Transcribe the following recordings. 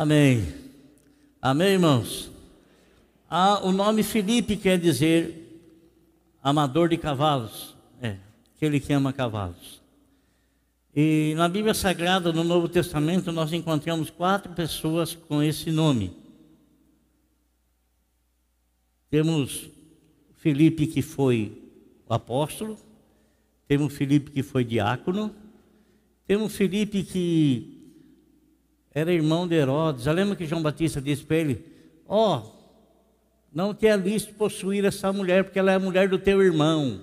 Amém. Amém, irmãos? Ah, o nome Felipe quer dizer amador de cavalos. É, aquele que ama cavalos. E na Bíblia Sagrada, no Novo Testamento, nós encontramos quatro pessoas com esse nome. Temos Felipe, que foi o apóstolo, temos Felipe, que foi diácono, temos Felipe, que era irmão de Herodes. Já lembra que João Batista disse para ele: Ó, oh, não te é lícito possuir essa mulher, porque ela é a mulher do teu irmão.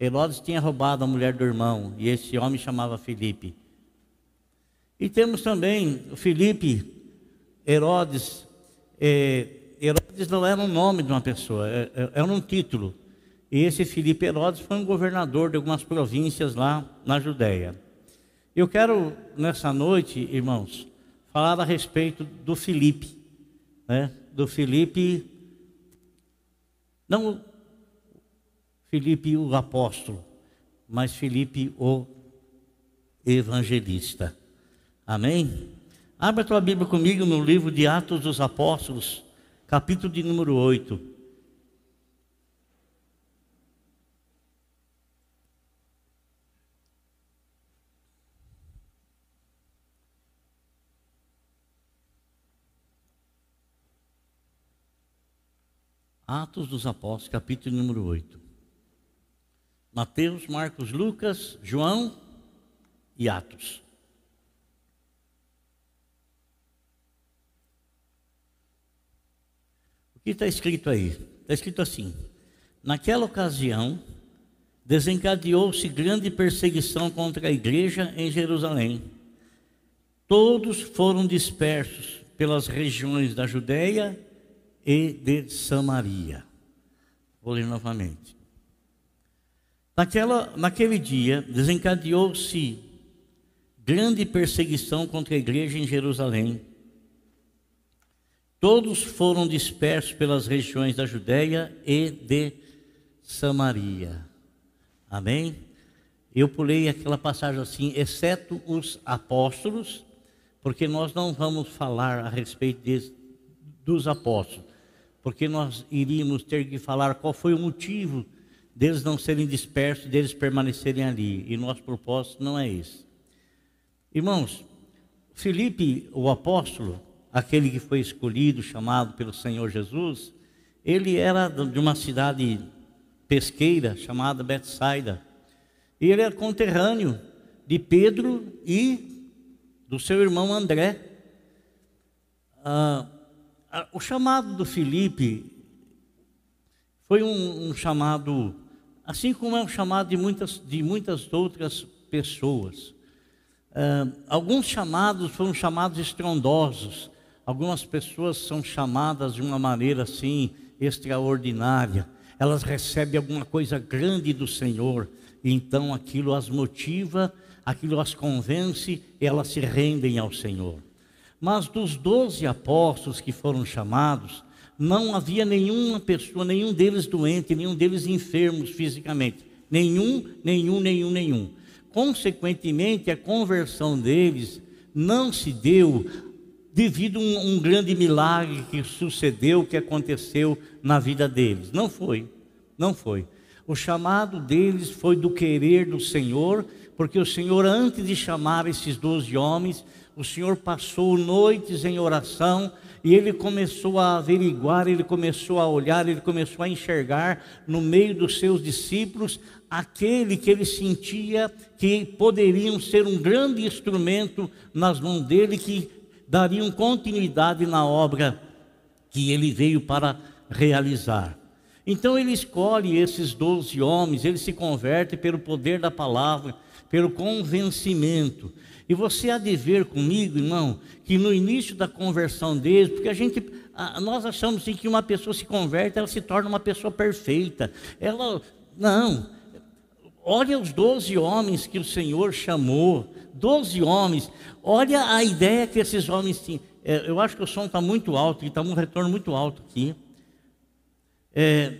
Herodes tinha roubado a mulher do irmão, e esse homem chamava Felipe. E temos também o Felipe, Herodes. É, Herodes não era o nome de uma pessoa, é, é, era um título. E esse Filipe Herodes foi um governador de algumas províncias lá na Judéia. Eu quero, nessa noite, irmãos, falar a respeito do Filipe, né? do Filipe, não Filipe o apóstolo, mas Filipe o evangelista. Amém? Abra tua Bíblia comigo no livro de Atos dos Apóstolos, capítulo de número 8. Atos dos Apóstolos, capítulo número 8. Mateus, Marcos, Lucas, João e Atos. O que está escrito aí? Está escrito assim: Naquela ocasião, desencadeou-se grande perseguição contra a igreja em Jerusalém. Todos foram dispersos pelas regiões da Judéia e de Samaria. Vou ler novamente. Naquela, naquele dia, desencadeou-se grande perseguição contra a igreja em Jerusalém. Todos foram dispersos pelas regiões da Judéia e de Samaria. Amém? Eu pulei aquela passagem assim, exceto os apóstolos, porque nós não vamos falar a respeito de, dos apóstolos porque nós iríamos ter que falar qual foi o motivo deles não serem dispersos, deles permanecerem ali. E nosso propósito não é esse. Irmãos, Felipe, o apóstolo, aquele que foi escolhido, chamado pelo Senhor Jesus, ele era de uma cidade pesqueira chamada Betsaida. E ele era conterrâneo de Pedro e do seu irmão André. Ah, o chamado do Felipe foi um, um, chamado, assim como é um chamado de muitas, de muitas outras pessoas. Uh, alguns chamados foram chamados estrondosos, algumas pessoas são chamadas de uma maneira assim extraordinária. Elas recebem alguma coisa grande do Senhor, então aquilo as motiva, aquilo as convence, elas se rendem ao Senhor. Mas dos doze apóstolos que foram chamados, não havia nenhuma pessoa, nenhum deles doente, nenhum deles enfermos fisicamente. Nenhum, nenhum, nenhum, nenhum. Consequentemente, a conversão deles não se deu devido a um, um grande milagre que sucedeu, que aconteceu na vida deles. Não foi, não foi. O chamado deles foi do querer do Senhor, porque o Senhor, antes de chamar esses doze homens, o Senhor passou noites em oração e ele começou a averiguar, ele começou a olhar, ele começou a enxergar no meio dos seus discípulos aquele que ele sentia que poderiam ser um grande instrumento nas mãos dele, que dariam continuidade na obra que ele veio para realizar. Então ele escolhe esses doze homens, ele se converte pelo poder da palavra, pelo convencimento. E você há de ver comigo, irmão, que no início da conversão deles, porque a gente, nós achamos assim, que uma pessoa se converte, ela se torna uma pessoa perfeita. Ela, não. Olha os doze homens que o Senhor chamou, doze homens. Olha a ideia que esses homens tinham. É, eu acho que o som está muito alto, está um retorno muito alto aqui. É,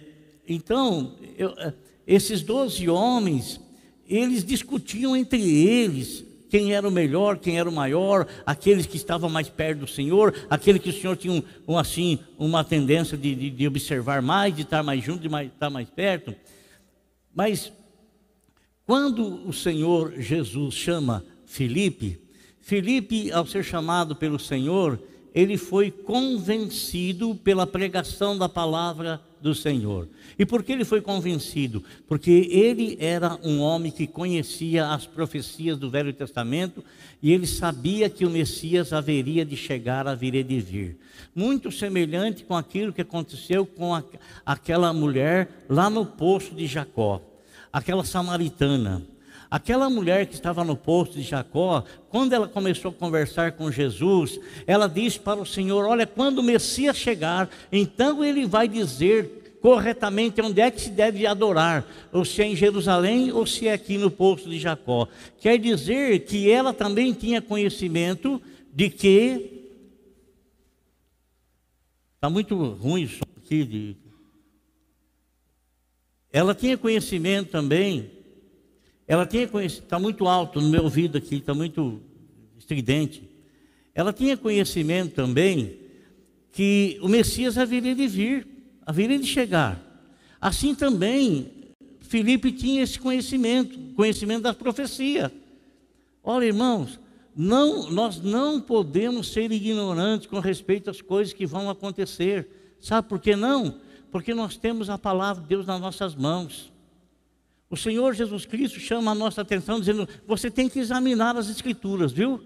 então, eu, é, esses doze homens, eles discutiam entre eles quem era o melhor, quem era o maior, aqueles que estavam mais perto do Senhor, aquele que o Senhor tinha um, um assim, uma tendência de, de, de, observar mais, de estar mais junto, de mais, estar mais perto. Mas quando o Senhor Jesus chama Felipe, Felipe, ao ser chamado pelo Senhor, ele foi convencido pela pregação da palavra do Senhor. E por que ele foi convencido? Porque ele era um homem que conhecia as profecias do Velho Testamento e ele sabia que o Messias haveria de chegar, haveria de vir. Muito semelhante com aquilo que aconteceu com a, aquela mulher lá no poço de Jacó, aquela samaritana. Aquela mulher que estava no posto de Jacó, quando ela começou a conversar com Jesus, ela disse para o Senhor: Olha, quando o Messias chegar, então ele vai dizer corretamente onde é que se deve adorar, ou se é em Jerusalém ou se é aqui no posto de Jacó. Quer dizer que ela também tinha conhecimento de que. Está muito ruim isso aqui. De... Ela tinha conhecimento também ela tinha conhecimento, está muito alto no meu ouvido aqui, está muito estridente. Ela tinha conhecimento também que o Messias haveria de vir, haveria de chegar. Assim também, Filipe tinha esse conhecimento, conhecimento da profecia. Olha, irmãos, não, nós não podemos ser ignorantes com respeito às coisas que vão acontecer. Sabe por que não? Porque nós temos a palavra de Deus nas nossas mãos. O Senhor Jesus Cristo chama a nossa atenção dizendo: você tem que examinar as Escrituras, viu?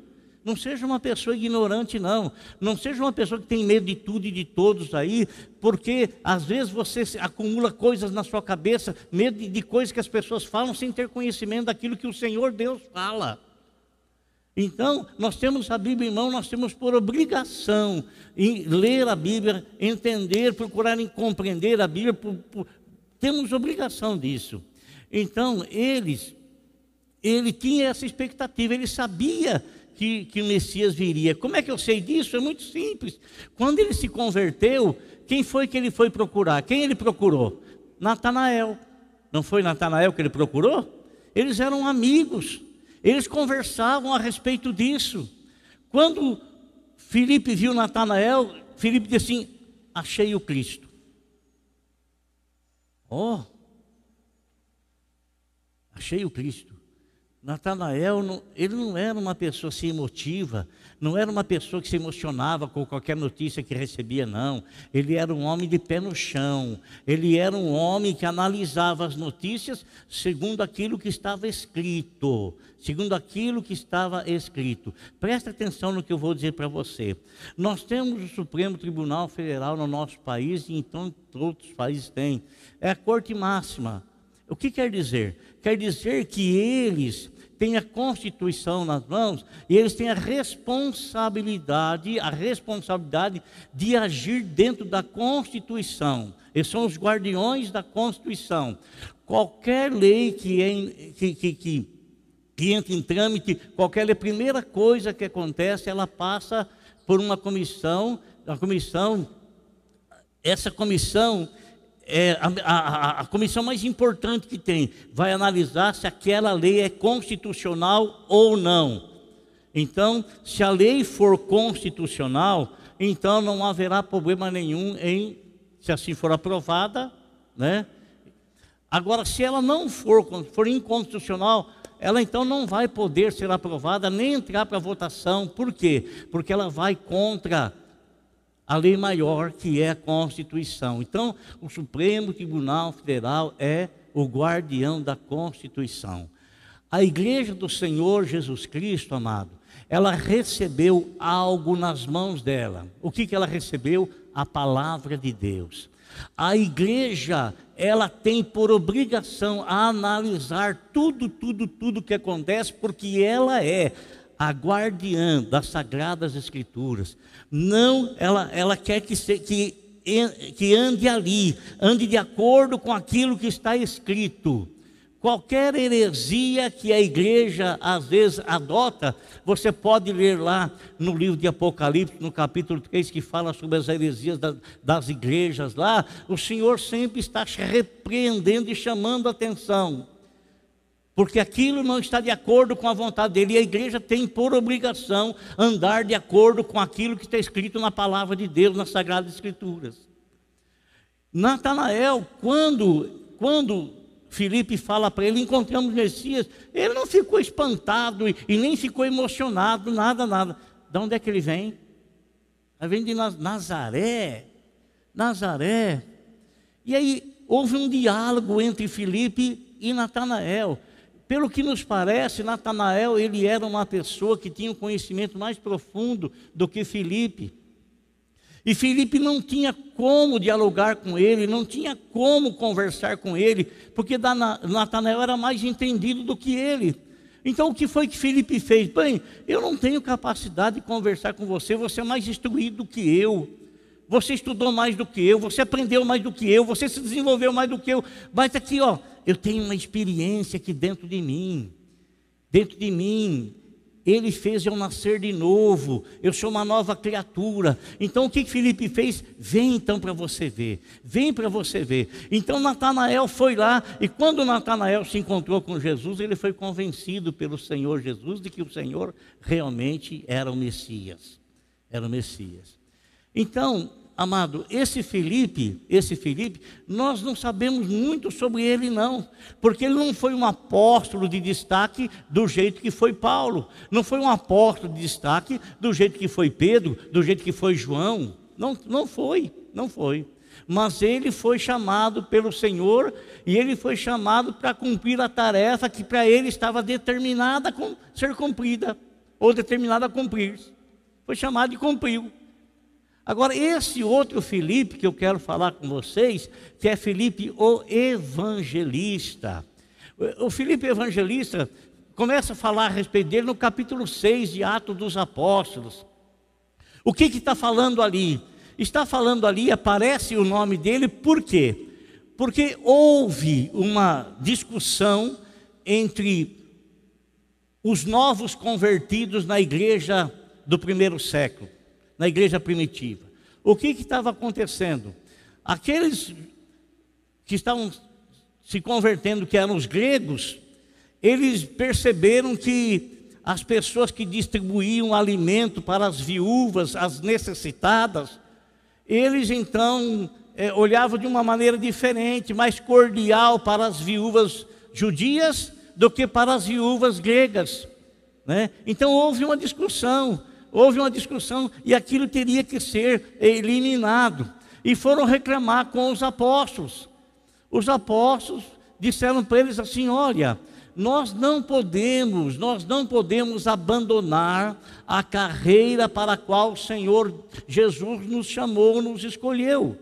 Não seja uma pessoa ignorante, não. Não seja uma pessoa que tem medo de tudo e de todos aí, porque às vezes você acumula coisas na sua cabeça, medo de, coisas que as pessoas falam sem ter conhecimento daquilo que o Senhor Deus fala. Então, nós temos a Bíblia em mão, nós temos por obrigação em ler a Bíblia, entender, procurar compreender a Bíblia, por, por, temos obrigação disso. Então, eles, ele tinha essa expectativa, ele sabia que, que o Messias viria. Como é que eu sei disso? É muito simples. Quando ele se converteu, quem foi que ele foi procurar? Quem ele procurou? Natanael. Não foi Natanael que ele procurou? Eles eram amigos, eles conversavam a respeito disso. Quando Filipe viu Natanael, Filipe disse assim: Achei o Cristo. Oh, Achei o Cristo. Natanael, ele não era uma pessoa assim emotiva, não era uma pessoa que se emocionava com qualquer notícia que recebia, não. Ele era um homem de pé no chão, ele era um homem que analisava as notícias segundo aquilo que estava escrito, segundo aquilo que estava escrito. Presta atenção no que eu vou dizer para você. Nós temos o Supremo Tribunal Federal no nosso país e então outros países têm. É a corte máxima. O que quer dizer? Quer dizer que eles têm a Constituição nas mãos e eles têm a responsabilidade, a responsabilidade de agir dentro da Constituição. Eles são os guardiões da Constituição. Qualquer lei que, é, que, que, que, que entra em trâmite, qualquer lei, primeira coisa que acontece, ela passa por uma comissão, a comissão, essa comissão é, a, a, a, comissão mais importante que tem vai analisar se aquela lei é constitucional ou não. Então, se a lei for constitucional, então não haverá problema nenhum em, se assim for aprovada, né? Agora, se ela não for, for inconstitucional, ela então não vai poder ser aprovada nem entrar para votação. Por quê? Porque ela vai contra a lei maior que é a Constituição. Então, o Supremo Tribunal Federal é o guardião da Constituição. A igreja do Senhor Jesus Cristo, amado, ela recebeu algo nas mãos dela. O que, que ela recebeu? A palavra de Deus. A igreja, ela tem por obrigação a analisar tudo, tudo, tudo que acontece, porque ela é a guardiã das sagradas escrituras. Não, ela, ela quer que, se, que, que ande ali, ande de acordo com aquilo que está escrito. Qualquer heresia que a igreja às vezes adota, você pode ler lá no livro de Apocalipse, no capítulo 3, que fala sobre as heresias das, igrejas lá. O Senhor sempre está repreendendo e chamando a atenção. Porque aquilo não está de acordo com a vontade dele, e a igreja tem por obrigação andar de acordo com aquilo que está escrito na palavra de Deus, nas Sagradas Escrituras. Natanael, quando, quando Felipe fala para ele, encontramos Messias, ele não ficou espantado e, e, nem ficou emocionado, nada, nada. De onde é que ele vem? Ele vem de Nazaré. Nazaré. E aí houve um diálogo entre Felipe e Natanael. Pelo que nos parece, Natanael ele era uma pessoa que tinha um conhecimento mais profundo do que Felipe. E Felipe não tinha como dialogar com ele, não tinha como conversar com ele, porque Natanael era mais entendido do que ele. Então o que foi que Felipe fez? Bem, eu não tenho capacidade de conversar com você, você é mais instruído do que eu. Você estudou mais do que eu, você aprendeu mais do que eu, você se desenvolveu mais do que eu. Mas aqui, ó, eu tenho uma experiência aqui dentro de mim. Dentro de mim, ele fez eu nascer de novo, eu sou uma nova criatura. Então o que Felipe fez? Vem então para você ver, vem para você ver. Então Natanael foi lá, e quando Natanael se encontrou com Jesus, ele foi convencido pelo Senhor Jesus de que o Senhor realmente era o Messias. Era o Messias. Então, amado, esse Felipe, esse Felipe, nós não sabemos muito sobre ele não, porque ele não foi um apóstolo de destaque do jeito que foi Paulo, não foi um apóstolo de destaque do jeito que foi Pedro, do jeito que foi João, não, não foi, não foi. Mas ele foi chamado pelo Senhor e ele foi chamado para cumprir a tarefa que para ele estava determinada a ser cumprida, ou determinada a cumprir. Foi chamado e cumpriu. Agora, esse outro Felipe que eu quero falar com vocês, que é Felipe o Evangelista. O Felipe Evangelista começa a falar a respeito dele no capítulo 6 de Atos dos Apóstolos. O que está falando ali? Está falando ali, aparece o nome dele, por quê? Porque houve uma discussão entre os novos convertidos na igreja do primeiro século na igreja primitiva. O que estava acontecendo? Aqueles que estavam se convertendo, que eram os gregos, eles perceberam que as pessoas que distribuíam alimento para as viúvas, as necessitadas, eles então é, olhavam de uma maneira diferente, mais cordial para as viúvas judias do que para as viúvas gregas. Né? Então houve uma discussão houve uma discussão e aquilo teria que ser eliminado. E foram reclamar com os apóstolos. Os apóstolos disseram para eles assim: olha, nós não podemos, nós não podemos abandonar a carreira para a qual o Senhor Jesus nos chamou, nos escolheu.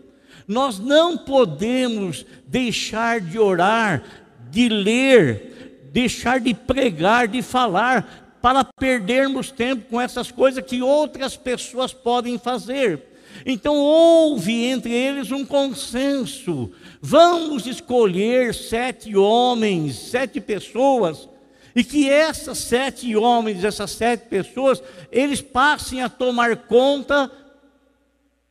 Nós não podemos deixar de orar, de ler, deixar de pregar, de falar, para perdermos tempo com essas coisas que outras pessoas podem fazer. Então houve entre eles um consenso. Vamos escolher sete homens, sete pessoas, e que essas sete homens, essas sete pessoas, eles passem a tomar conta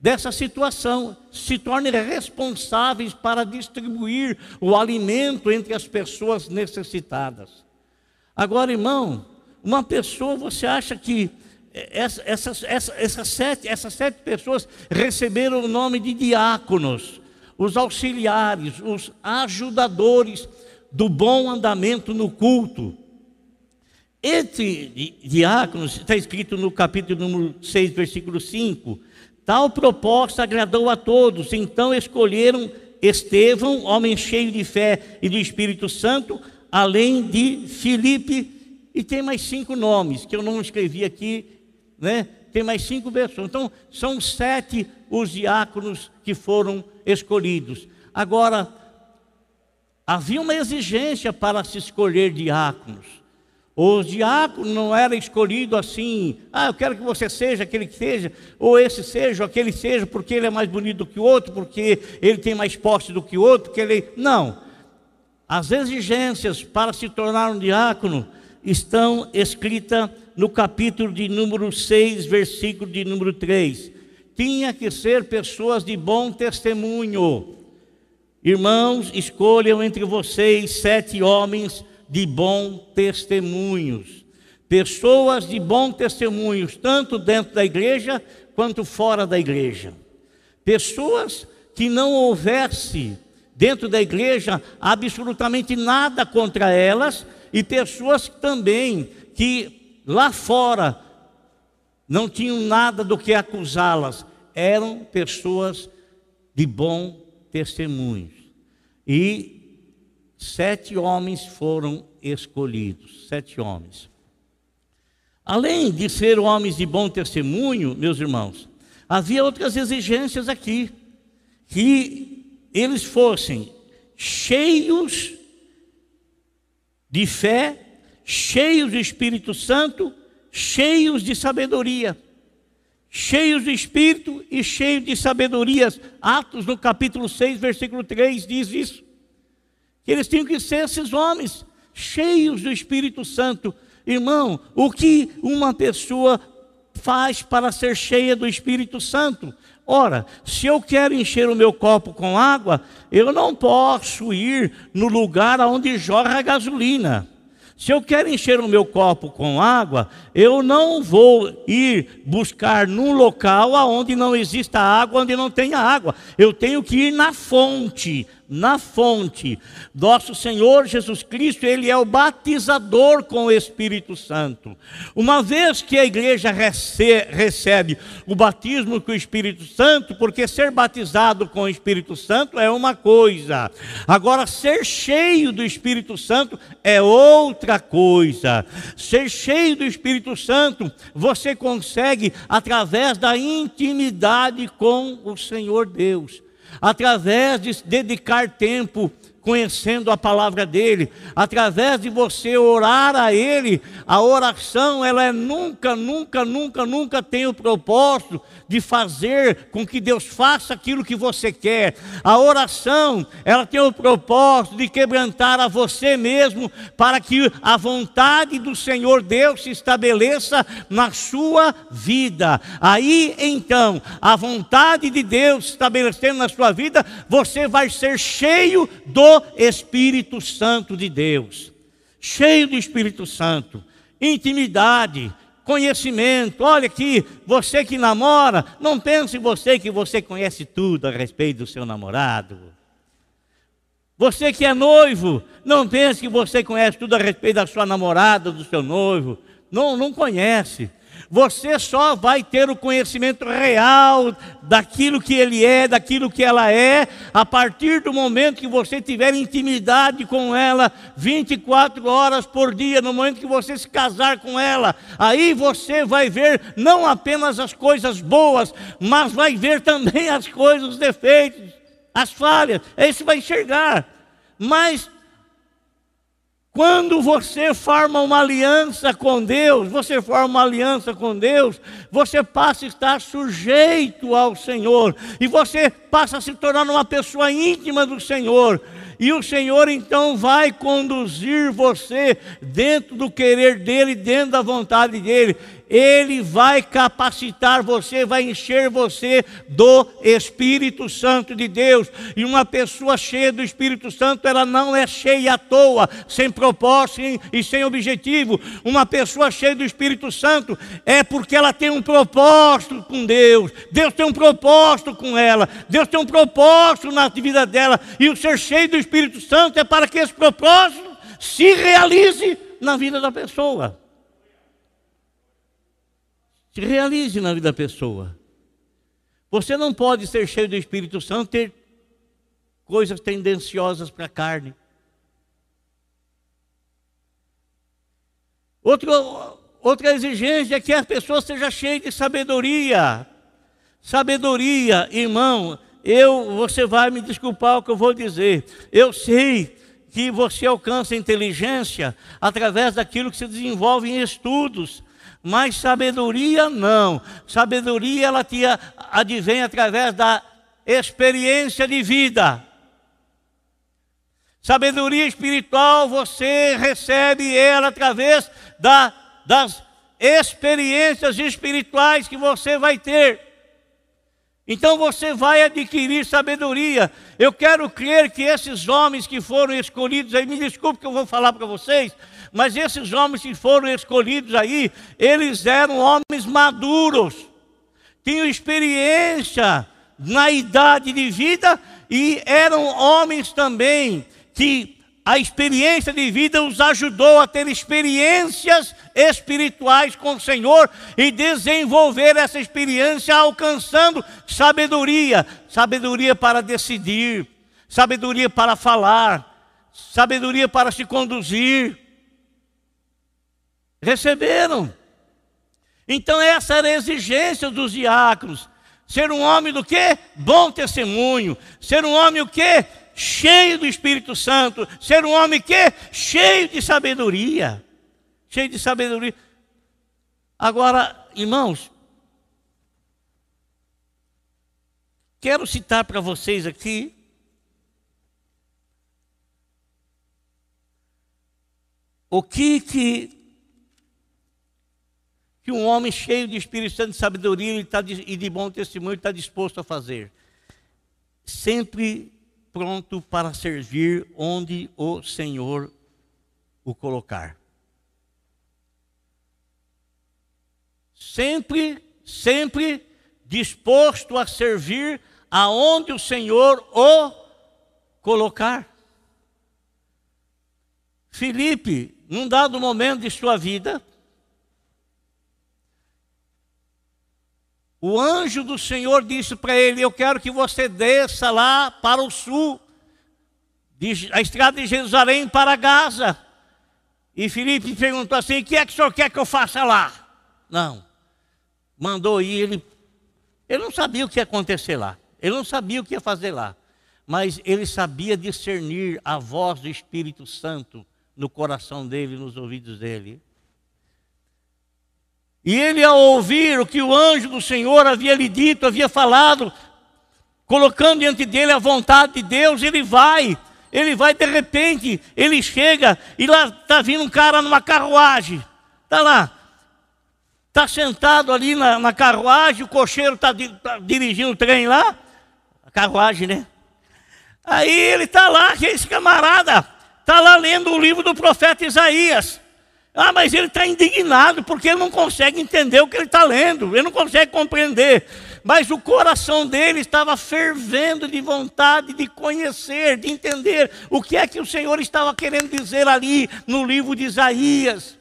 dessa situação, se tornem responsáveis para distribuir o alimento entre as pessoas necessitadas. Agora, irmão, uma pessoa, você acha que essa, essas, essa, essas, sete, essas sete pessoas receberam o nome de diáconos, os auxiliares, os ajudadores do bom andamento no culto. Entre diáconos, está escrito no capítulo número 6, versículo 5, tal proposta agradou a todos, então escolheram Estevão, homem cheio de fé e do Espírito Santo, além de Filipe, e tem mais cinco nomes que eu não escrevi aqui, né? Tem mais cinco pessoas. Então, são sete os diáconos que foram escolhidos. Agora, havia uma exigência para se escolher diáconos. Os diáconos não era escolhido assim, ah, eu quero que você seja aquele que seja, ou esse seja, ou aquele seja, porque ele é mais bonito do que o outro, porque ele tem mais posse do que o outro, porque ele. Não. As exigências para se tornar um diácono estão escritas no capítulo de número 6, versículo de número 3. Tinha que ser pessoas de bom testemunho. Irmãos, escolham entre vocês sete homens de bom testemunhos. Pessoas de bom testemunhos, tanto dentro da igreja quanto fora da igreja. Pessoas que não houvesse dentro da igreja absolutamente nada contra elas, e pessoas também que lá fora não tinham nada do que acusá-las, eram pessoas de bom testemunho. E sete homens foram escolhidos, sete homens. Além de ser homens de bom testemunho, meus irmãos, havia outras exigências aqui, que eles fossem cheios de fé, cheios do Espírito Santo, cheios de sabedoria. Cheios de espírito e cheios de sabedoria. Atos no capítulo 6, versículo 3 diz isso. Que eles tinham que ser esses homens, cheios do Espírito Santo. Irmão, o que uma pessoa faz para ser cheia do Espírito Santo? Ora, se eu quero encher o meu copo com água, eu não posso ir no lugar onde jorra gasolina. Se eu quero encher o meu copo com água, eu não vou ir buscar num local onde não exista água, onde não tenha água. Eu tenho que ir na fonte, na fonte. Nosso Senhor Jesus Cristo, Ele é o batizador com o Espírito Santo. Uma vez que a igreja recebe o batismo com o Espírito Santo, porque ser batizado com o Espírito Santo é uma coisa, agora ser cheio do Espírito Santo é outra coisa. Ser cheio do Espírito Santo, você consegue através da intimidade com o Senhor Deus através de dedicar tempo conhecendo a palavra dele, através de você orar a ele, a oração ela é nunca, nunca, nunca, nunca tem o propósito de fazer com que Deus faça aquilo que você quer. A oração, ela tem o propósito de quebrantar a você mesmo para que a vontade do Senhor Deus se estabeleça na sua vida. Aí então, a vontade de Deus estabelecendo na sua vida, você vai ser cheio do Espírito Santo de Deus. Cheio do Espírito Santo, intimidade, conhecimento. Olha aqui, você que namora, não pense você que você conhece tudo a respeito do seu namorado. Você que é noivo, não pense que você conhece tudo a respeito da sua namorada, do seu noivo. Não, não conhece. Você só vai ter o conhecimento real daquilo que ele é, daquilo que ela é, a partir do momento que você tiver intimidade com ela 24 horas por dia, no momento que você se casar com ela. Aí você vai ver não apenas as coisas boas, mas vai ver também as coisas, os defeitos, as falhas. Aí você vai enxergar. Mas quando você forma uma aliança com Deus, você forma uma aliança com Deus, você passa a estar sujeito ao Senhor, e você passa a se tornar uma pessoa íntima do Senhor, e o Senhor então vai conduzir você dentro do querer dEle, dentro da vontade dEle. Ele vai capacitar você, vai encher você do Espírito Santo de Deus. E uma pessoa cheia do Espírito Santo, ela não é cheia à toa, sem propósito e sem objetivo. Uma pessoa cheia do Espírito Santo é porque ela tem um propósito com Deus. Deus tem um propósito com ela. Deus tem um propósito na vida dela. E o ser cheio do Espírito Santo é para que esse propósito se realize na vida da pessoa se realize na vida da pessoa. Você não pode ser cheio do Espírito Santo e ter coisas tendenciosas para a carne. Outro, outra exigência é que a pessoa seja cheia de sabedoria. Sabedoria, irmão, eu, você vai me desculpar o que eu vou dizer. Eu sei que você alcança inteligência através daquilo que se desenvolve em estudos, mas sabedoria não. Sabedoria ela te advém através da experiência de vida. Sabedoria espiritual você recebe ela através da, das experiências espirituais que você vai ter. Então você vai adquirir sabedoria. Eu quero crer que esses homens que foram escolhidos aí, me desculpe que eu vou falar para vocês, mas esses homens que foram escolhidos aí, eles eram homens maduros, tinham experiência na idade de vida e eram homens também que a experiência de vida os ajudou a ter experiências espirituais com o Senhor e desenvolver essa experiência alcançando sabedoria, sabedoria para decidir, sabedoria para falar, sabedoria para se conduzir. Receberam. Então essa era a exigência dos diáconos. Ser um homem do quê? Bom testemunho. Ser um homem o quê? cheio do Espírito Santo, ser um homem que cheio de sabedoria, cheio de sabedoria. Agora, irmãos, quero citar para vocês aqui o que que que um homem cheio de Espírito Santo e sabedoria e de bom testemunho está disposto a fazer. Sempre pronto para servir onde o Senhor o colocar. Sempre, sempre disposto a servir aonde o Senhor o colocar. Filipe, num dado momento de sua vida, O anjo do Senhor disse para ele: Eu quero que você desça lá para o sul, a estrada de Jerusalém para Gaza. E Filipe perguntou assim: O que é que o senhor quer que eu faça lá? Não. Mandou ir, ele, ele não sabia o que ia acontecer lá. Ele não sabia o que ia fazer lá. Mas ele sabia discernir a voz do Espírito Santo no coração dele, nos ouvidos dele. E ele, ao ouvir o que o anjo do Senhor havia lhe dito, havia falado, colocando diante dele a vontade de Deus, ele vai. Ele vai de repente, ele chega e lá está vindo um cara numa carruagem. Está lá. Está sentado ali na, na, carruagem, o cocheiro está tá dirigindo o trem lá. A carruagem, né? Aí ele está lá, esse camarada está lá lendo o livro do profeta Isaías. Ah, mas ele está indignado porque ele não consegue entender o que ele está lendo, ele não consegue compreender. Mas o coração dele estava fervendo de vontade de conhecer, de entender o que é que o Senhor estava querendo dizer ali no livro de Isaías.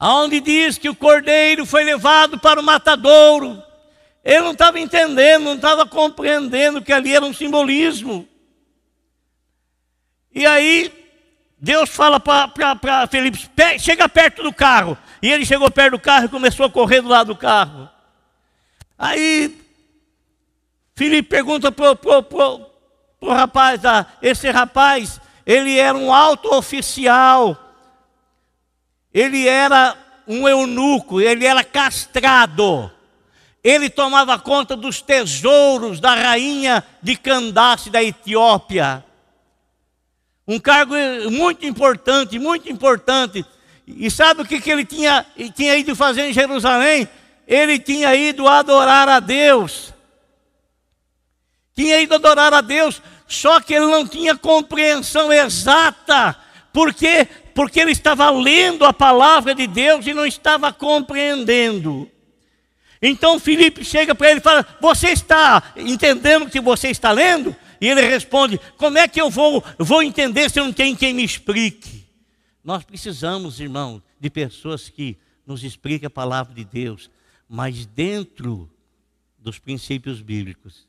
Onde diz que o cordeiro foi levado para o matadouro. Ele não estava entendendo, não estava compreendendo que ali era um simbolismo. E aí Deus fala para Felipe: chega perto do carro. E ele chegou perto do carro e começou a correr do lado do carro. Aí Felipe pergunta para o rapaz: ah, esse rapaz, ele era um alto oficial, ele era um eunuco, ele era castrado. Ele tomava conta dos tesouros da rainha de Candace da Etiópia um cargo muito importante, muito importante. E sabe o que, que ele tinha, tinha ido fazer em Jerusalém? Ele tinha ido adorar a Deus. Tinha ido adorar a Deus, só que ele não tinha compreensão exata. Por quê? Porque ele estava lendo a palavra de Deus e não estava compreendendo. Então Filipe chega para ele e fala: Você está entendendo o que você está lendo? E ele responde: Como é que eu vou, vou entender se eu não tenho quem me explique? Nós precisamos, irmão, de pessoas que nos expliquem a palavra de Deus, mas dentro dos princípios bíblicos.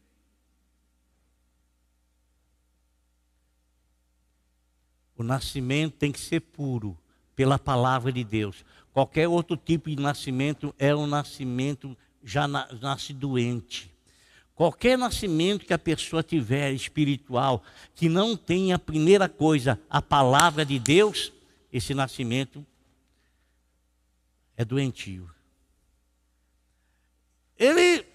O nascimento tem que ser puro pela palavra de Deus. Qualquer outro tipo de nascimento é um nascimento já nasce doente. Qualquer nascimento que a pessoa tiver espiritual, que não tenha a primeira coisa, a palavra de Deus, esse nascimento é doentio. Ele.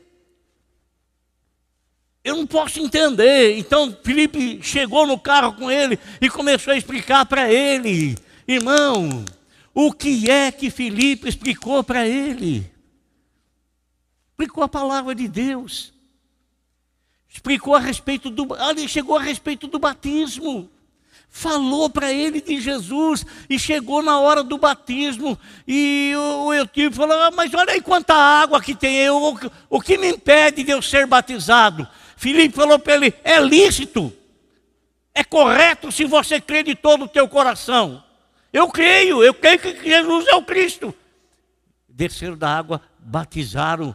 Eu não posso entender. Então Felipe chegou no carro com ele e começou a explicar para ele, irmão, o que é que Felipe explicou para ele? Explicou a palavra de Deus. Explicou a respeito do, ali chegou a respeito do batismo. Falou para ele de Jesus e chegou na hora do batismo e o, o falou: ah, Mas olha aí quanta água que tem, eu, o, o que me impede de eu ser batizado? Filipe falou para ele: É lícito, é correto se você crê de todo o teu coração. Eu creio, eu creio que Jesus é o Cristo. Desceram da água, batizaram,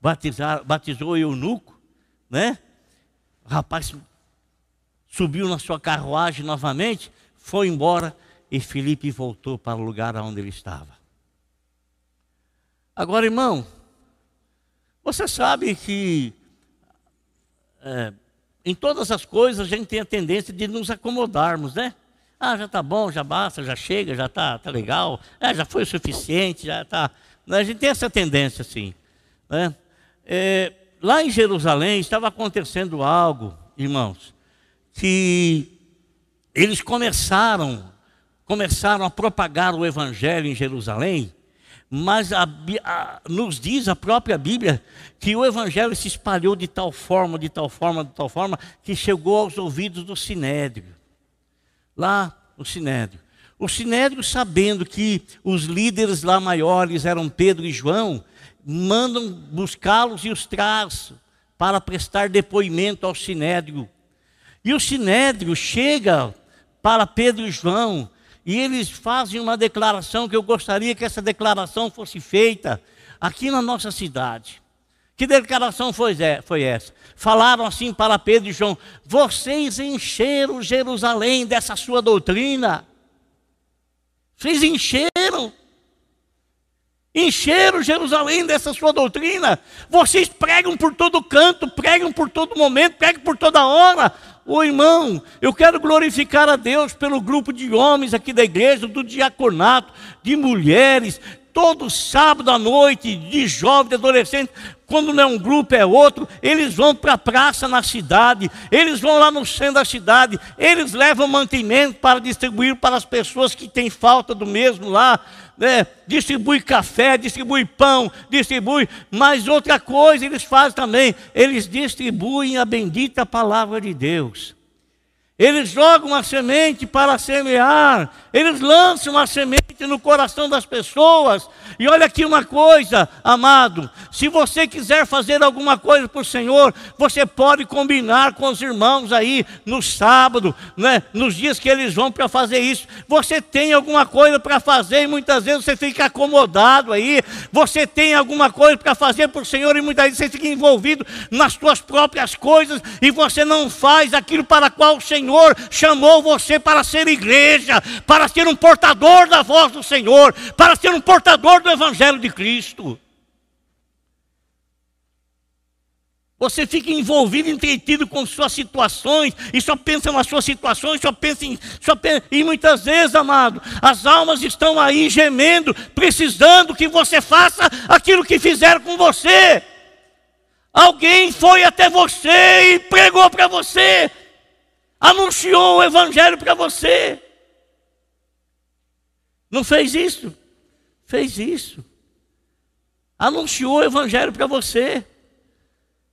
batizaram batizou o eunuco, né? O rapaz subiu na sua carruagem novamente, foi embora e Felipe voltou para o lugar onde ele estava. Agora, irmão, você sabe que é, em todas as coisas a gente tem a tendência de nos acomodarmos, né? Ah, já está bom, já basta, já chega, já está tá legal, é, já foi o suficiente, já está. A gente tem essa tendência assim. Né? É, lá em Jerusalém estava acontecendo algo, irmãos, que eles começaram, começaram a propagar o evangelho em Jerusalém, mas a, a, nos diz a própria Bíblia que o evangelho se espalhou de tal forma, de tal forma, de tal forma, que chegou aos ouvidos do sinédrio lá no Sinédrio. O Sinédrio, sabendo que os líderes lá maiores eram Pedro e João, mandam buscá-los e os traz para prestar depoimento ao Sinédrio. E o Sinédrio chega para Pedro e João e eles fazem uma declaração que eu gostaria que essa declaração fosse feita aqui na nossa cidade. Que declaração foi, foi essa? Falaram assim para Pedro e João: vocês encheram Jerusalém dessa sua doutrina. Vocês encheram. Encheram Jerusalém dessa sua doutrina. Vocês pregam por todo canto, pregam por todo momento, pregam por toda hora. Ô irmão, eu quero glorificar a Deus pelo grupo de homens aqui da igreja, do diaconato, de mulheres, todo sábado à noite, de jovem, de adolescente, quando não é um grupo, é outro, eles vão para a praça na cidade, eles vão lá no centro da cidade, eles levam mantimento para distribuir para as pessoas que têm falta do mesmo lá, né? distribui café, distribui pão, distribui, mas outra coisa eles fazem também, eles distribuem a bendita palavra de Deus. Eles jogam a semente para semear, eles lançam a semente no coração das pessoas. E olha aqui uma coisa, amado: se você quiser fazer alguma coisa para o Senhor, você pode combinar com os irmãos aí no sábado, né, nos dias que eles vão para fazer isso. Você tem alguma coisa para fazer e muitas vezes você fica acomodado aí. Você tem alguma coisa para fazer para o Senhor e muitas vezes você fica envolvido nas suas próprias coisas e você não faz aquilo para qual o Senhor chamou você para ser igreja, para ser um portador da voz do Senhor, para ser um portador do Evangelho de Cristo. Você fica envolvido, entretido com suas situações, e só pensa nas suas situações, só pensa em. Só pensa, e muitas vezes, amado, as almas estão aí gemendo, precisando que você faça aquilo que fizeram com você. Alguém foi até você e pregou para você, anunciou o Evangelho para você. Não fez isso? Fez isso. Anunciou o Evangelho para você.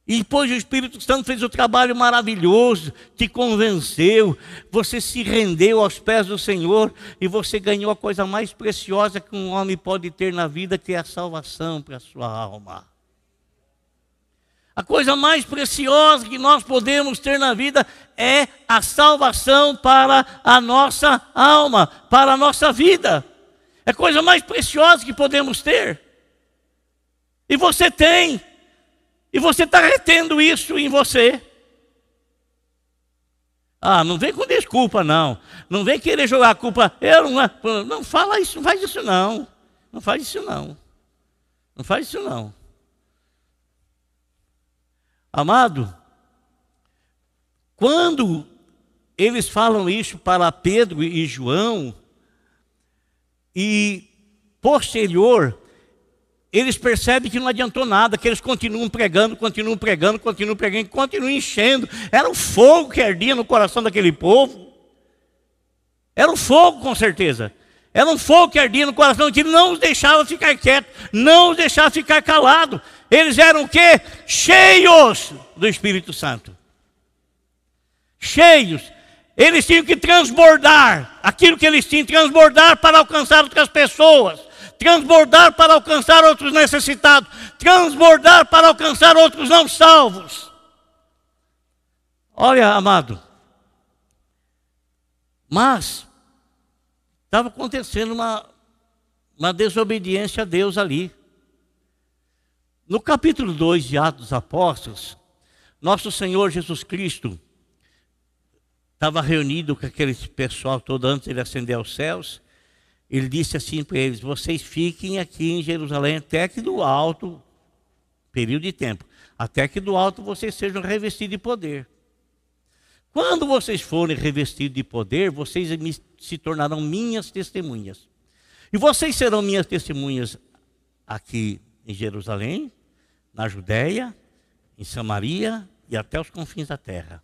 E depois o Espírito Santo fez o trabalho maravilhoso, te convenceu, você se rendeu aos pés do Senhor e você ganhou a coisa mais preciosa que um homem pode ter na vida, que é a salvação para a sua alma. A coisa mais preciosa que nós podemos ter na vida é a salvação para a nossa alma, para a nossa vida. É a coisa mais preciosa que podemos ter. E você tem. E você está retendo isso em você. Ah, não vem com desculpa, não. Não vem querer jogar a culpa. Eu não, não fala isso, não faz isso não. Não faz isso não. Não faz isso não. Amado, quando eles falam isso para Pedro e João, e posterior, eles percebem que não adiantou nada, que eles continuam pregando, continuam pregando, continuam pregando, continuam enchendo. Era o fogo que ardia no coração daquele povo. Era o fogo, com certeza. Era um fogo que ardia no coração, que não os deixava ficar quietos, não os deixava ficar calados. Eles eram o quê? Cheios do Espírito Santo. Cheios. Eles tinham que transbordar aquilo que eles tinham, transbordar para alcançar outras pessoas, transbordar para alcançar outros necessitados, transbordar para alcançar outros não salvos. Olha, amado, mas estava acontecendo uma, uma desobediência a Deus ali. No capítulo 2 de Atos dos Apóstolos, nosso Senhor Jesus Cristo estava reunido com aquele pessoal todo antes de ele ascender aos céus. Ele disse assim para eles: Vocês fiquem aqui em Jerusalém até que do alto, período de tempo, até que do alto vocês sejam revestidos de poder. Quando vocês forem revestidos de poder, vocês se tornarão minhas testemunhas. E vocês serão minhas testemunhas aqui em Jerusalém, na Judéia, em Samaria e até os confins da terra.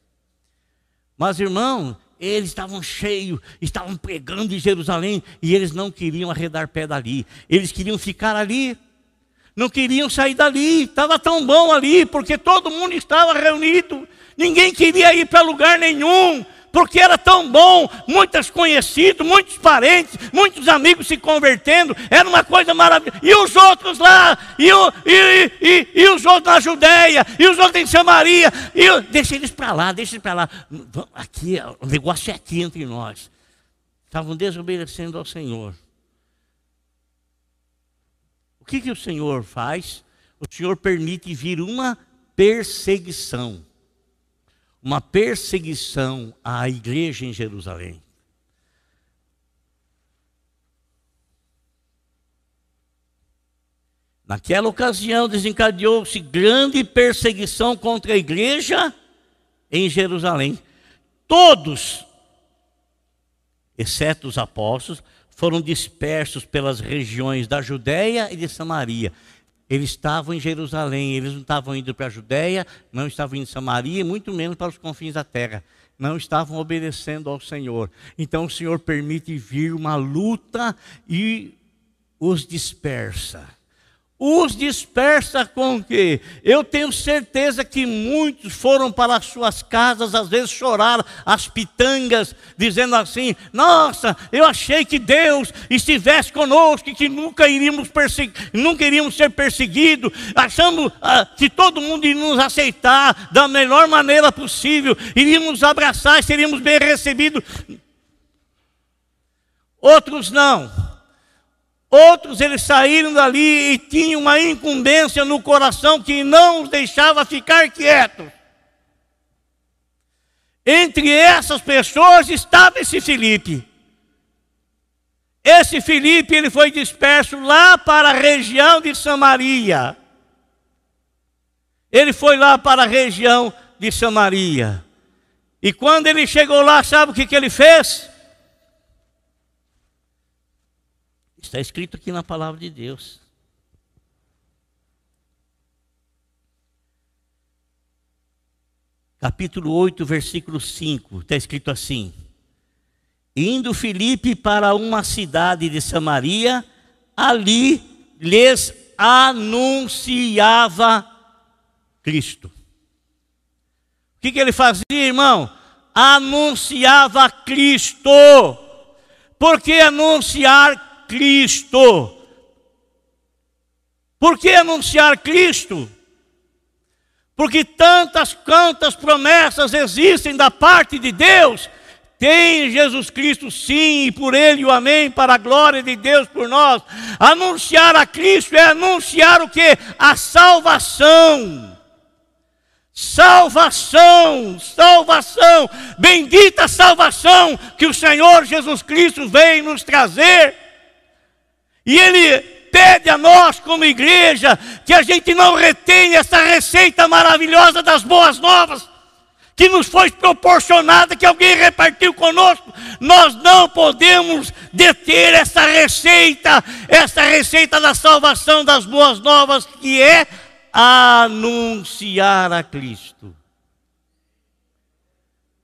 Mas, irmão, eles estavam cheios, estavam pregando em Jerusalém e eles não queriam arredar pé dali. Eles queriam ficar ali, não queriam sair dali. Estava tão bom ali, porque todo mundo estava reunido. Ninguém queria ir para lugar nenhum porque era tão bom, muitos conhecidos, muitos parentes, muitos amigos se convertendo, era uma coisa maravilhosa. E os outros lá, e, o, e, e, e, os outros na Judéia, e os outros em Samaria, e deixa eles para lá, deixa eles para lá. Aqui, o negócio é aqui entre nós. Estavam desobedecendo ao Senhor. O que, que o Senhor faz? O Senhor permite vir uma perseguição uma perseguição à igreja em Jerusalém. Naquela ocasião desencadeou-se grande perseguição contra a igreja em Jerusalém. Todos, exceto os apóstolos, foram dispersos pelas regiões da Judéia e de Samaria. Eles estavam em Jerusalém, eles não estavam indo para a Judéia, não estavam indo em Samaria, muito menos para os confins da terra. Não estavam obedecendo ao Senhor. Então o Senhor permite vir uma luta e os dispersa os dispersa com o quê? Eu tenho certeza que muitos foram para as suas casas, às vezes chorar as pitangas, dizendo assim: Nossa, eu achei que Deus estivesse conosco, que nunca iríamos, nunca iríamos ser perseguidos, achamos ah, que todo mundo iria nos aceitar da melhor maneira possível, iríamos abraçar, seríamos bem recebidos. Outros não Outros eles saíram dali e tinham uma incumbência no coração que não os deixava ficar quietos. Entre essas pessoas estava esse Filipe. Esse Filipe ele foi disperso lá para a região de Samaria. Ele foi lá para a região de Samaria. E quando ele chegou lá, sabe o que, que ele fez? Está escrito aqui na palavra de Deus. Capítulo 8, versículo 5, está escrito assim: Indo Filipe para uma cidade de Samaria, ali lhes anunciava Cristo. O que, que ele fazia, irmão? Anunciava Cristo. Por que anunciar Cristo. Por que anunciar Cristo? Porque tantas, quantas promessas existem da parte de Deus, tem Jesus Cristo sim, e por Ele o amém, para a glória de Deus por nós. Anunciar a Cristo é anunciar o que? A salvação. Salvação, salvação, bendita salvação que o Senhor Jesus Cristo veio nos trazer. E Ele pede a nós, como igreja, que a gente não retenha essa receita maravilhosa das boas novas, que nos foi proporcionada, que alguém repartiu conosco. Nós não podemos deter essa receita, essa receita da salvação das boas novas, que é anunciar a Cristo.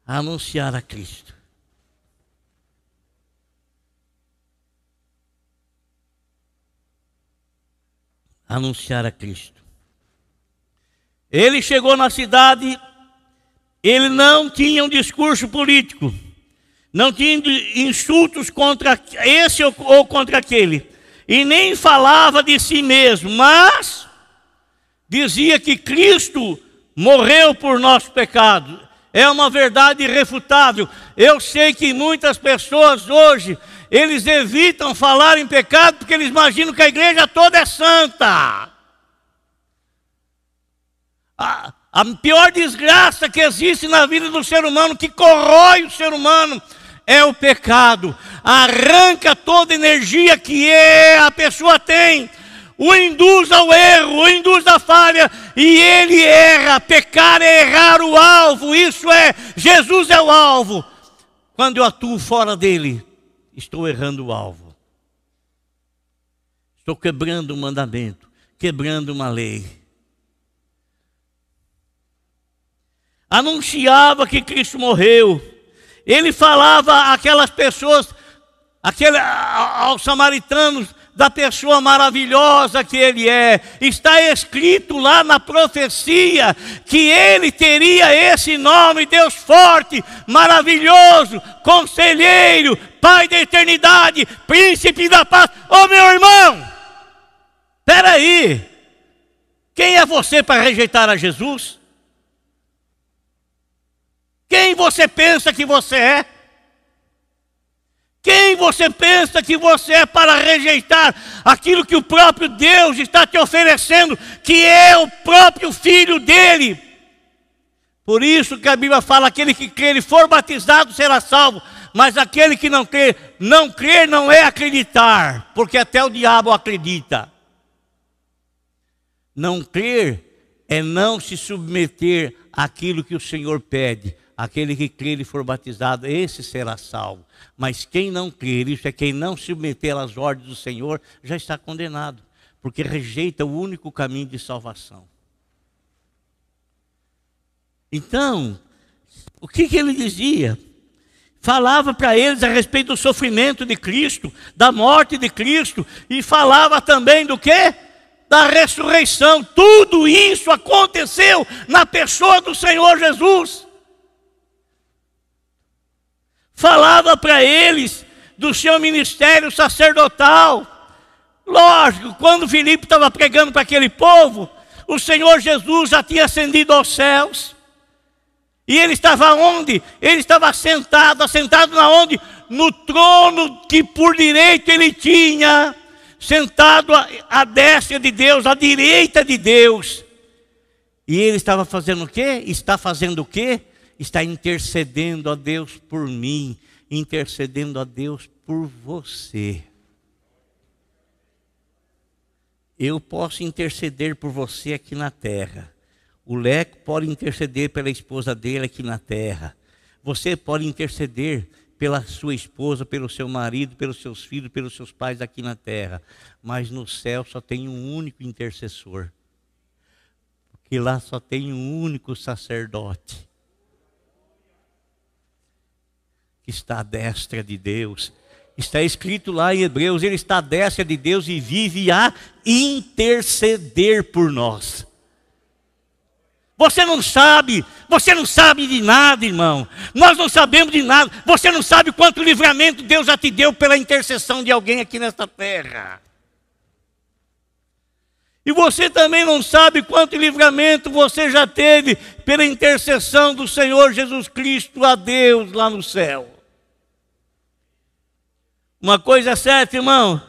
Anunciar a Cristo. Anunciar a Cristo. Ele chegou na cidade, ele não tinha um discurso político, não tinha insultos contra esse ou contra aquele, e nem falava de si mesmo, mas dizia que Cristo morreu por nosso pecado. É uma verdade irrefutável. Eu sei que muitas pessoas hoje, eles evitam falar em pecado porque eles imaginam que a igreja toda é santa. A, a pior desgraça que existe na vida do ser humano, que corrói o ser humano, é o pecado. Arranca toda energia que é, a pessoa tem, o induz ao erro, o induz à falha, e ele erra. Pecar é errar o alvo, isso é, Jesus é o alvo. Quando eu atuo fora dele, estou errando o alvo. Estou quebrando um mandamento, quebrando uma lei. Anunciava que Cristo morreu ele falava àquelas pessoas, aquele, aos samaritanos, da pessoa maravilhosa que ele é. Está escrito lá na profecia que ele teria esse nome, Deus forte, maravilhoso, conselheiro, Pai da eternidade, príncipe da paz. Ô oh, meu irmão, espera aí, quem é você para rejeitar a Jesus? Quem você pensa que você é? Quem você pensa que você é para rejeitar aquilo que o próprio Deus está te oferecendo, que é o próprio Filho dele? Por isso que a Bíblia fala: aquele que crer e for batizado será salvo, mas aquele que não crer, não crer não é acreditar, porque até o diabo acredita. Não crer é não se submeter àquilo que o Senhor pede aquele que crer e for batizado, esse será salvo. Mas quem não crer, isso é quem não se submeter às ordens do Senhor, já está condenado, porque rejeita o único caminho de salvação. Então, o que, que ele dizia? Falava para eles a respeito do sofrimento de Cristo, da morte de Cristo, e falava também do que? Da ressurreição. Tudo isso aconteceu na pessoa do Senhor Jesus falava para eles do seu ministério sacerdotal. Lógico, quando Filipe estava pregando para aquele povo, o Senhor Jesus já tinha ascendido aos céus. E ele estava onde? Ele estava sentado, assentado na onde? No trono que por direito ele tinha, sentado à destra de Deus, à direita de Deus. E ele estava fazendo o quê? Está fazendo o quê? Está intercedendo a Deus por mim, intercedendo a Deus por você. Eu posso interceder por você aqui na terra. O Leco pode interceder pela esposa dele aqui na terra. Você pode interceder pela sua esposa, pelo seu marido, pelos seus filhos, pelos seus pais aqui na terra. Mas no céu só tem um único intercessor. Porque lá só tem um único sacerdote que está à destra de Deus. Está escrito lá em Hebreus, ele está à destra de Deus e vive a interceder por nós. Você não sabe, você não sabe de nada, irmão. Nós não sabemos de nada. Você não sabe quanto livramento Deus já te deu pela intercessão de alguém aqui nesta terra. E você também não sabe quanto livramento você já teve pela intercessão do Senhor Jesus Cristo a Deus lá no céu. Uma coisa certa, irmão,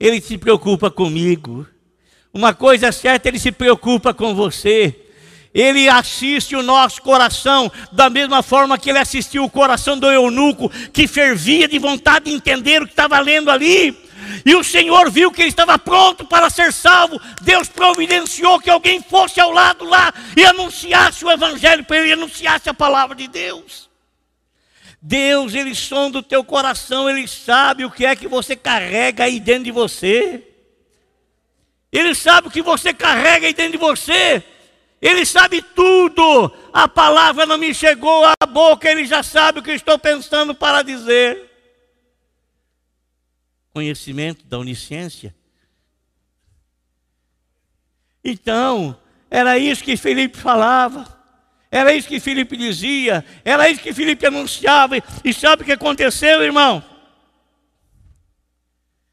ele se preocupa comigo. Uma coisa certa, ele se preocupa com você. Ele assiste o nosso coração da mesma forma que ele assistiu o coração do eunuco, que fervia de vontade de entender o que estava lendo ali. E o Senhor viu que ele estava pronto para ser salvo. Deus providenciou que alguém fosse ao lado lá e anunciasse o Evangelho para ele, anunciasse a palavra de Deus. Deus, Ele sonda o teu coração, Ele sabe o que é que você carrega aí dentro de você. Ele sabe o que você carrega aí dentro de você. Ele sabe tudo. A palavra não me chegou à boca, Ele já sabe o que estou pensando para dizer. Conhecimento da onisciência. Então, Era isso que Felipe falava. Era isso que Felipe dizia, era isso que Felipe anunciava. E sabe o que aconteceu, irmão?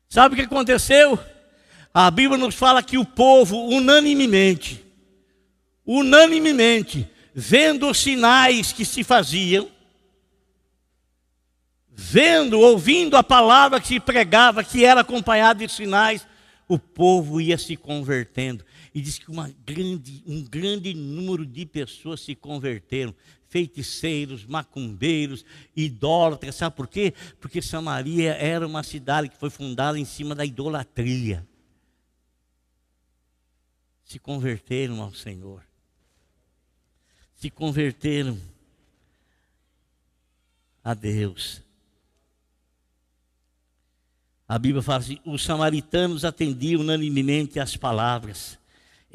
Sabe o que aconteceu? A Bíblia nos fala que o povo, unanimemente, unanimemente, vendo os sinais que se faziam, vendo, ouvindo a palavra que se pregava, que era acompanhada de sinais, o povo ia se convertendo. E diz que uma grande, um grande número de pessoas se converteram. Feiticeiros, macumbeiros, idólatras. Sabe por quê? Porque Samaria era uma cidade que foi fundada em cima da idolatria. Se converteram ao Senhor. Se converteram a Deus. A Bíblia fala assim: os samaritanos atendiam unanimemente às palavras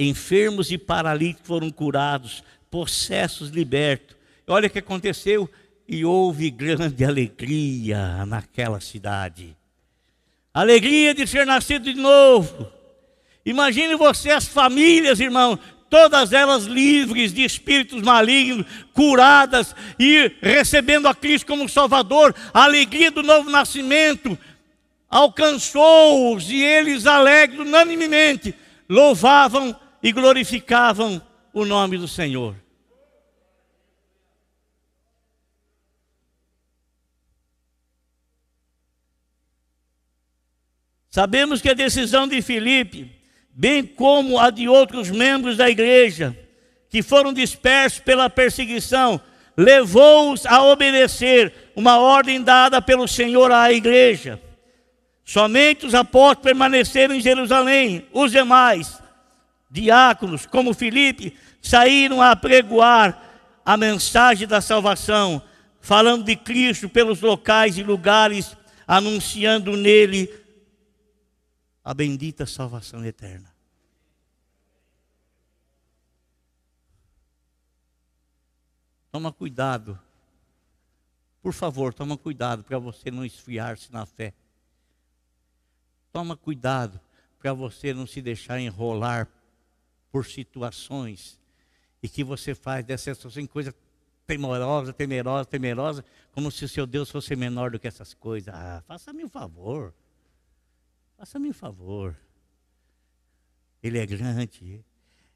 enfermos e paralíticos foram curados, possessos libertos. Olha o que aconteceu, e houve grande alegria naquela cidade. Alegria de ser nascido de novo. Imagine você as famílias, irmão, todas elas livres de espíritos malignos, curadas e recebendo a Cristo como Salvador. A alegria do novo nascimento alcançou-os e eles alegres unanimemente louvavam e glorificavam o nome do Senhor. Sabemos que a decisão de Filipe, bem como a de outros membros da igreja, que foram dispersos pela perseguição, levou-os a obedecer uma ordem dada pelo Senhor à igreja. Somente os apóstolos permaneceram em Jerusalém, os demais diáconos, como Filipe, saíram a pregoar a mensagem da salvação, falando de Cristo pelos locais e lugares, anunciando nele a bendita salvação eterna. Toma cuidado. Por favor, toma cuidado para você não esfriar-se na fé. Toma cuidado para você não se deixar enrolar por situações e que você faz dessa situação coisa temerosa, temerosa, temerosa, como se o seu Deus fosse menor do que essas coisas. Ah, faça-me um favor. Faça-me um favor. Ele é grande,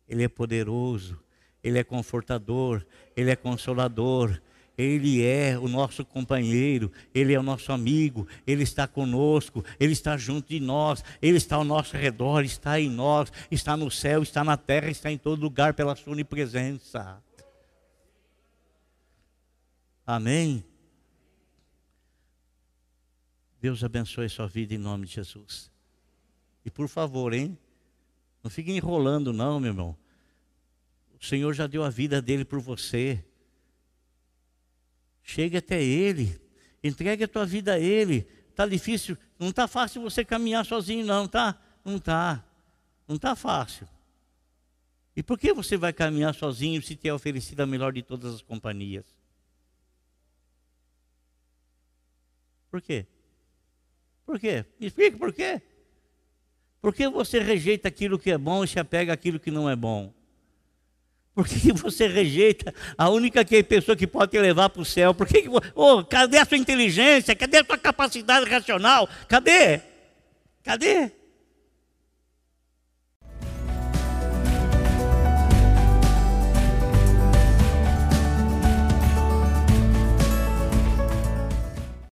ele é poderoso, ele é confortador, ele é consolador, ele é o nosso companheiro, Ele é o nosso amigo, Ele está conosco, Ele está junto de nós, Ele está ao nosso redor, está em nós, está no céu, está na terra, está em todo lugar pela Sua onipresença. Amém? Deus abençoe sua vida em nome de Jesus. E por favor, hein? Não fique enrolando, não, meu irmão. O Senhor já deu a vida dele por você. Chegue até Ele, entregue a tua vida a Ele. Está difícil, não está fácil você caminhar sozinho, não, tá? Não está, não está fácil. E por que você vai caminhar sozinho se te é oferecido a melhor de todas as companhias? Por quê? Por quê? Me explique por quê? Por que você rejeita aquilo que é bom e se apega àquilo que não é bom? Por que você rejeita a única pessoa que pode te levar para o céu? Por que, oh, cadê a sua inteligência? Cadê a sua capacidade racional? Cadê? Cadê?